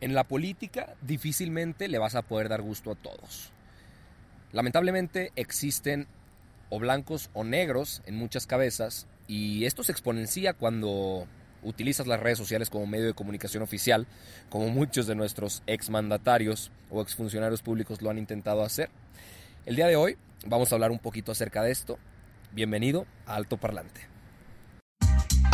En la política difícilmente le vas a poder dar gusto a todos. Lamentablemente existen o blancos o negros en muchas cabezas y esto se exponencia cuando utilizas las redes sociales como medio de comunicación oficial, como muchos de nuestros exmandatarios o exfuncionarios públicos lo han intentado hacer. El día de hoy vamos a hablar un poquito acerca de esto. Bienvenido a Alto Parlante.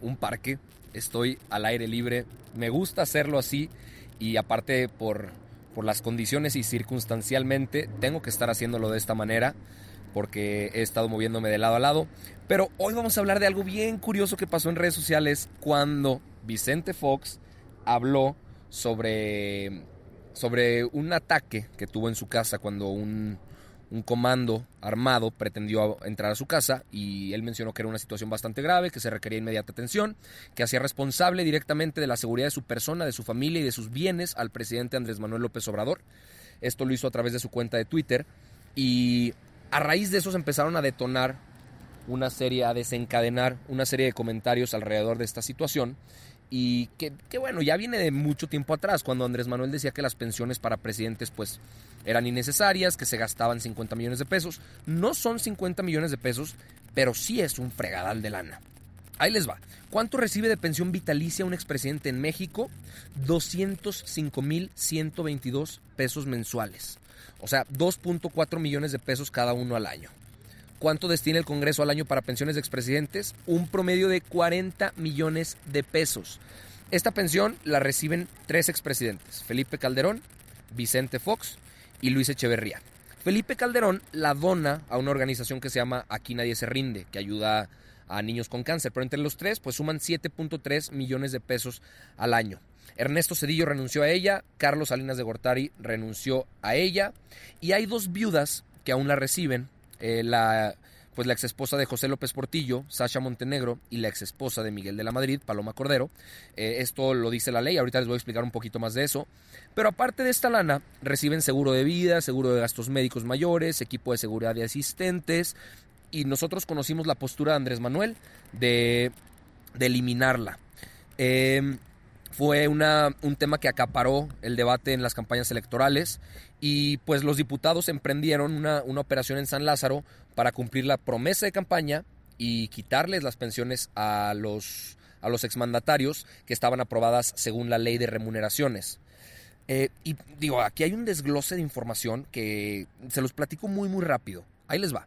un parque. Estoy al aire libre. Me gusta hacerlo así y aparte por, por las condiciones y circunstancialmente tengo que estar haciéndolo de esta manera porque he estado moviéndome de lado a lado. Pero hoy vamos a hablar de algo bien curioso que pasó en redes sociales cuando Vicente Fox habló sobre, sobre un ataque que tuvo en su casa cuando un, un comando armado pretendió entrar a su casa y él mencionó que era una situación bastante grave, que se requería inmediata atención, que hacía responsable directamente de la seguridad de su persona, de su familia y de sus bienes al presidente Andrés Manuel López Obrador. Esto lo hizo a través de su cuenta de Twitter y a raíz de eso se empezaron a detonar una serie, a desencadenar una serie de comentarios alrededor de esta situación y que, bueno, ya viene de mucho tiempo atrás, cuando Andrés Manuel decía que las pensiones para presidentes pues eran innecesarias, que se gastaban 50 millones de pesos. No son 50 millones de pesos, pero sí es un fregadal de lana. Ahí les va. ¿Cuánto recibe de pensión vitalicia un expresidente en México? 205.122 pesos mensuales. O sea, 2.4 millones de pesos cada uno al año. ¿Cuánto destina el Congreso al año para pensiones de expresidentes? Un promedio de 40 millones de pesos. Esta pensión la reciben tres expresidentes, Felipe Calderón, Vicente Fox y Luis Echeverría. Felipe Calderón la dona a una organización que se llama Aquí Nadie Se Rinde, que ayuda a niños con cáncer, pero entre los tres pues suman 7.3 millones de pesos al año. Ernesto Cedillo renunció a ella, Carlos Salinas de Gortari renunció a ella y hay dos viudas que aún la reciben, eh, la, pues la ex esposa de José López Portillo, Sasha Montenegro, y la ex esposa de Miguel de la Madrid, Paloma Cordero. Eh, esto lo dice la ley, ahorita les voy a explicar un poquito más de eso. Pero aparte de esta lana, reciben seguro de vida, seguro de gastos médicos mayores, equipo de seguridad de asistentes, y nosotros conocimos la postura de Andrés Manuel de, de eliminarla. Eh, fue una, un tema que acaparó el debate en las campañas electorales y pues los diputados emprendieron una, una, operación en San Lázaro para cumplir la promesa de campaña y quitarles las pensiones a los, a los exmandatarios que estaban aprobadas según la ley de remuneraciones. Eh, y digo, aquí hay un desglose de información que se los platico muy muy rápido. Ahí les va.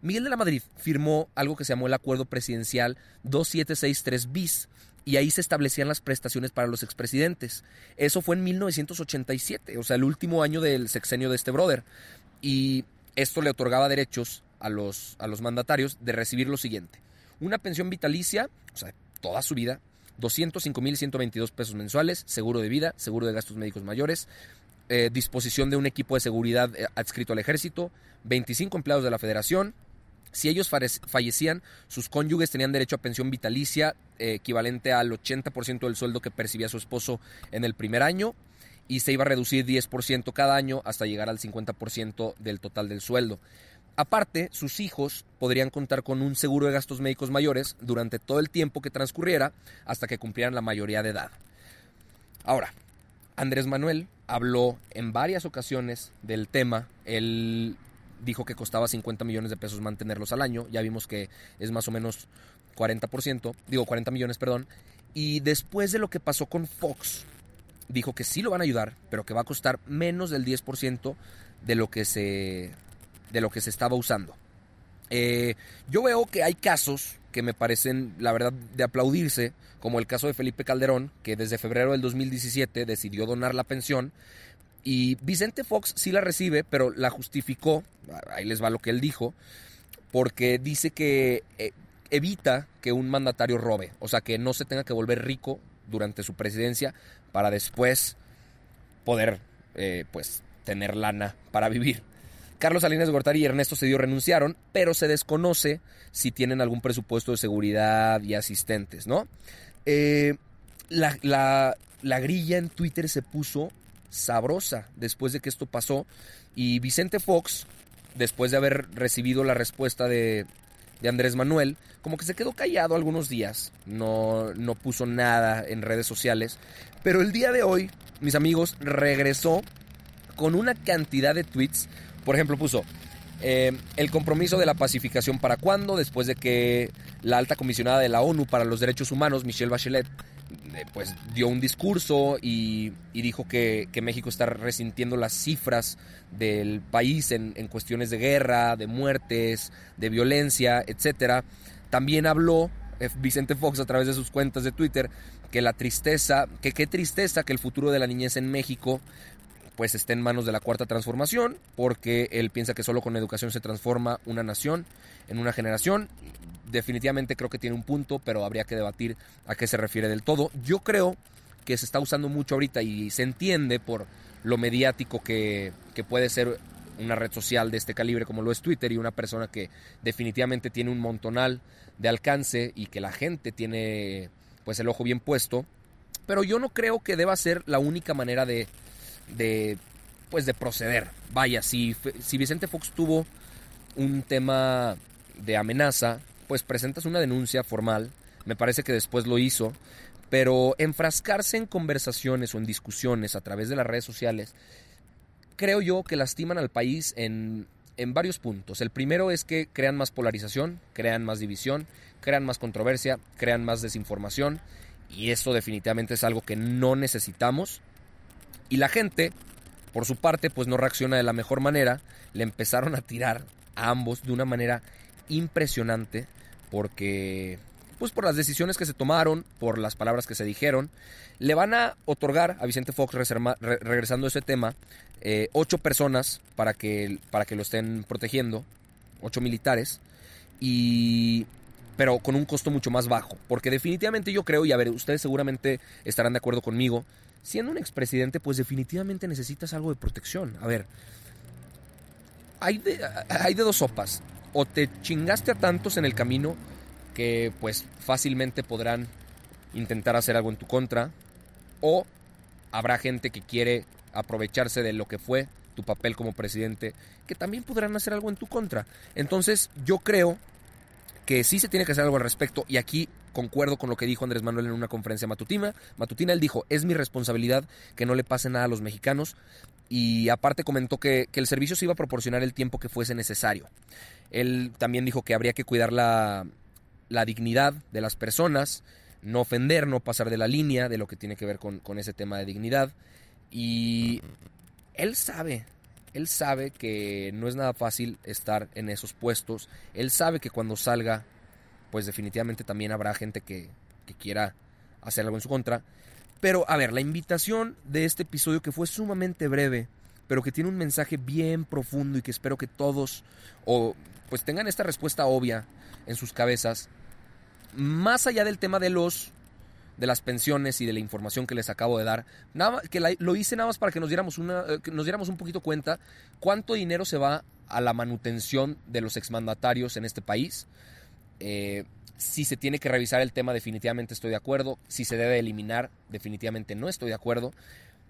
Miguel de la Madrid firmó algo que se llamó el Acuerdo Presidencial 2763 bis y ahí se establecían las prestaciones para los expresidentes. Eso fue en 1987, o sea, el último año del sexenio de este brother. Y esto le otorgaba derechos a los, a los mandatarios de recibir lo siguiente. Una pensión vitalicia, o sea, toda su vida, 205.122 pesos mensuales, seguro de vida, seguro de gastos médicos mayores, eh, disposición de un equipo de seguridad eh, adscrito al ejército, 25 empleados de la federación, si ellos fallecían, sus cónyuges tenían derecho a pensión vitalicia eh, equivalente al 80% del sueldo que percibía su esposo en el primer año y se iba a reducir 10% cada año hasta llegar al 50% del total del sueldo. Aparte, sus hijos podrían contar con un seguro de gastos médicos mayores durante todo el tiempo que transcurriera hasta que cumplieran la mayoría de edad. Ahora, Andrés Manuel habló en varias ocasiones del tema. Él dijo que costaba 50 millones de pesos mantenerlos al año. Ya vimos que es más o menos 40%, digo 40 millones, perdón. Y después de lo que pasó con Fox, dijo que sí lo van a ayudar, pero que va a costar menos del 10% de lo que se, de lo que se estaba usando. Eh, yo veo que hay casos que me parecen, la verdad, de aplaudirse, como el caso de Felipe Calderón, que desde febrero del 2017 decidió donar la pensión. Y Vicente Fox sí la recibe, pero la justificó, ahí les va lo que él dijo, porque dice que eh, evita que un mandatario robe, o sea, que no se tenga que volver rico durante su presidencia para después poder, eh, pues, tener lana para vivir. Carlos Salinas de Gortari y Ernesto Cedillo renunciaron, pero se desconoce si tienen algún presupuesto de seguridad y asistentes, ¿no? Eh, la, la grilla en Twitter se puso sabrosa después de que esto pasó. Y Vicente Fox, después de haber recibido la respuesta de, de Andrés Manuel, como que se quedó callado algunos días, no, no puso nada en redes sociales, pero el día de hoy, mis amigos, regresó con una cantidad de tweets. Por ejemplo, puso eh, el compromiso de la pacificación para cuándo, después de que la alta comisionada de la ONU para los Derechos Humanos, Michelle Bachelet, pues dio un discurso y, dijo que, México está resintiendo las cifras del país en, cuestiones de guerra, de muertes, de violencia, etc. También habló eh, Vicente Fox a través de sus cuentas de Twitter que la tristeza, que qué tristeza que el futuro de la niñez en México pues esté en manos de la cuarta transformación, porque él piensa que solo con educación se transforma una nación en una generación. Definitivamente creo que tiene un punto, pero habría que debatir a qué se refiere del todo. Yo creo que se está usando mucho ahorita y se entiende por lo mediático que, que puede ser una red social de este calibre como lo es Twitter y una persona que definitivamente tiene un montonal de alcance y que la gente tiene pues el ojo bien puesto. Pero yo no creo que deba ser la única manera de de pues de proceder. Vaya, si, si Vicente Fox tuvo un tema de amenaza, pues presentas una denuncia formal, me parece que después lo hizo, pero enfrascarse en conversaciones o en discusiones a través de las redes sociales, creo yo que lastiman al país en, en varios puntos. El primero es que crean más polarización, crean más división, crean más controversia, crean más desinformación, y eso definitivamente es algo que no necesitamos y la gente, por su parte, pues no reacciona de la mejor manera. Le empezaron a tirar a ambos de una manera impresionante porque pues por las decisiones que se tomaron, por las palabras que se dijeron, le van a otorgar a Vicente Fox, regresando a ese tema, eh, ocho personas para que, para que lo estén protegiendo, ocho militares, y pero con un costo mucho más bajo, porque definitivamente yo creo, y a ver, ustedes seguramente estarán de acuerdo conmigo, siendo un expresidente, pues definitivamente necesitas algo de protección. A ver, hay de, hay de dos sopas. O te chingaste a tantos en el camino que pues fácilmente podrán intentar hacer algo en tu contra. O habrá gente que quiere aprovecharse de lo que fue tu papel como presidente, que también podrán hacer algo en tu contra. Entonces yo creo que sí se tiene que hacer algo al respecto y aquí concuerdo con lo que dijo Andrés Manuel en una conferencia matutina. Matutina él dijo, es mi responsabilidad que no le pase nada a los mexicanos y aparte comentó que, el servicio se iba a proporcionar el tiempo que fuese necesario. Él también dijo que habría que cuidar la, la dignidad de las personas, no ofender, no pasar de la línea de lo que tiene que ver con, con ese tema de dignidad. Y él sabe, él sabe que no es nada fácil estar en esos puestos. Él sabe que cuando salga, pues definitivamente también habrá gente que, quiera hacer algo en su contra. Pero a ver, la invitación de este episodio que fue sumamente breve, pero que tiene un mensaje bien profundo y que espero que todos o pues tengan esta respuesta obvia en sus cabezas, más allá del tema de los de las pensiones y de la información que les acabo de dar. Nada, que lo hice nada más para que nos diéramos, una, eh, nos diéramos un poquito cuenta cuánto dinero se va a la manutención de los exmandatarios en este país. Eh, si se tiene que revisar el tema, definitivamente estoy de acuerdo. Si se debe eliminar, definitivamente no estoy de acuerdo.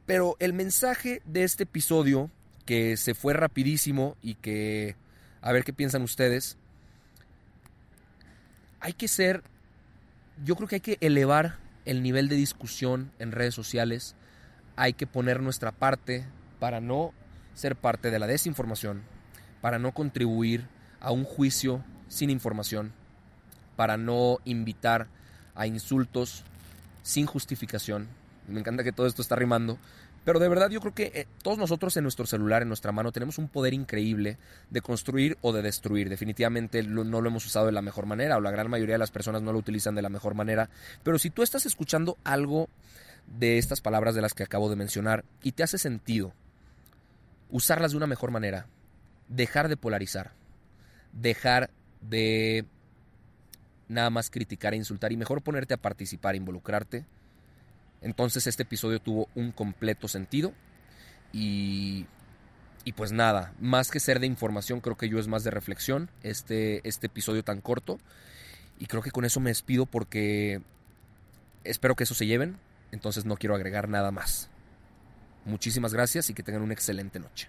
Pero el mensaje de este episodio, que se fue rapidísimo y que, a ver qué piensan ustedes, hay que ser, yo creo que hay que elevar el nivel de discusión en redes sociales, hay que poner nuestra parte para no ser parte de la desinformación, para no contribuir a un juicio sin información, para no invitar a insultos sin justificación. Me encanta que todo esto está rimando. Pero de verdad yo creo que eh, todos nosotros en nuestro celular, en nuestra mano, tenemos un poder increíble de construir o de destruir. Definitivamente no lo hemos usado de la mejor manera o la gran mayoría de las personas no lo utilizan de la mejor manera. Pero si tú estás escuchando algo de estas palabras de las que acabo de mencionar y te hace sentido usarlas de una mejor manera, dejar de polarizar, dejar de nada más criticar e insultar y mejor ponerte a participar, involucrarte, entonces este episodio tuvo un completo sentido y, y pues nada, más que ser de información, creo que yo es más de reflexión este, este episodio tan corto. Y creo que con eso me despido porque espero que eso se lleven, entonces no quiero agregar nada más. Muchísimas gracias y que tengan una excelente noche.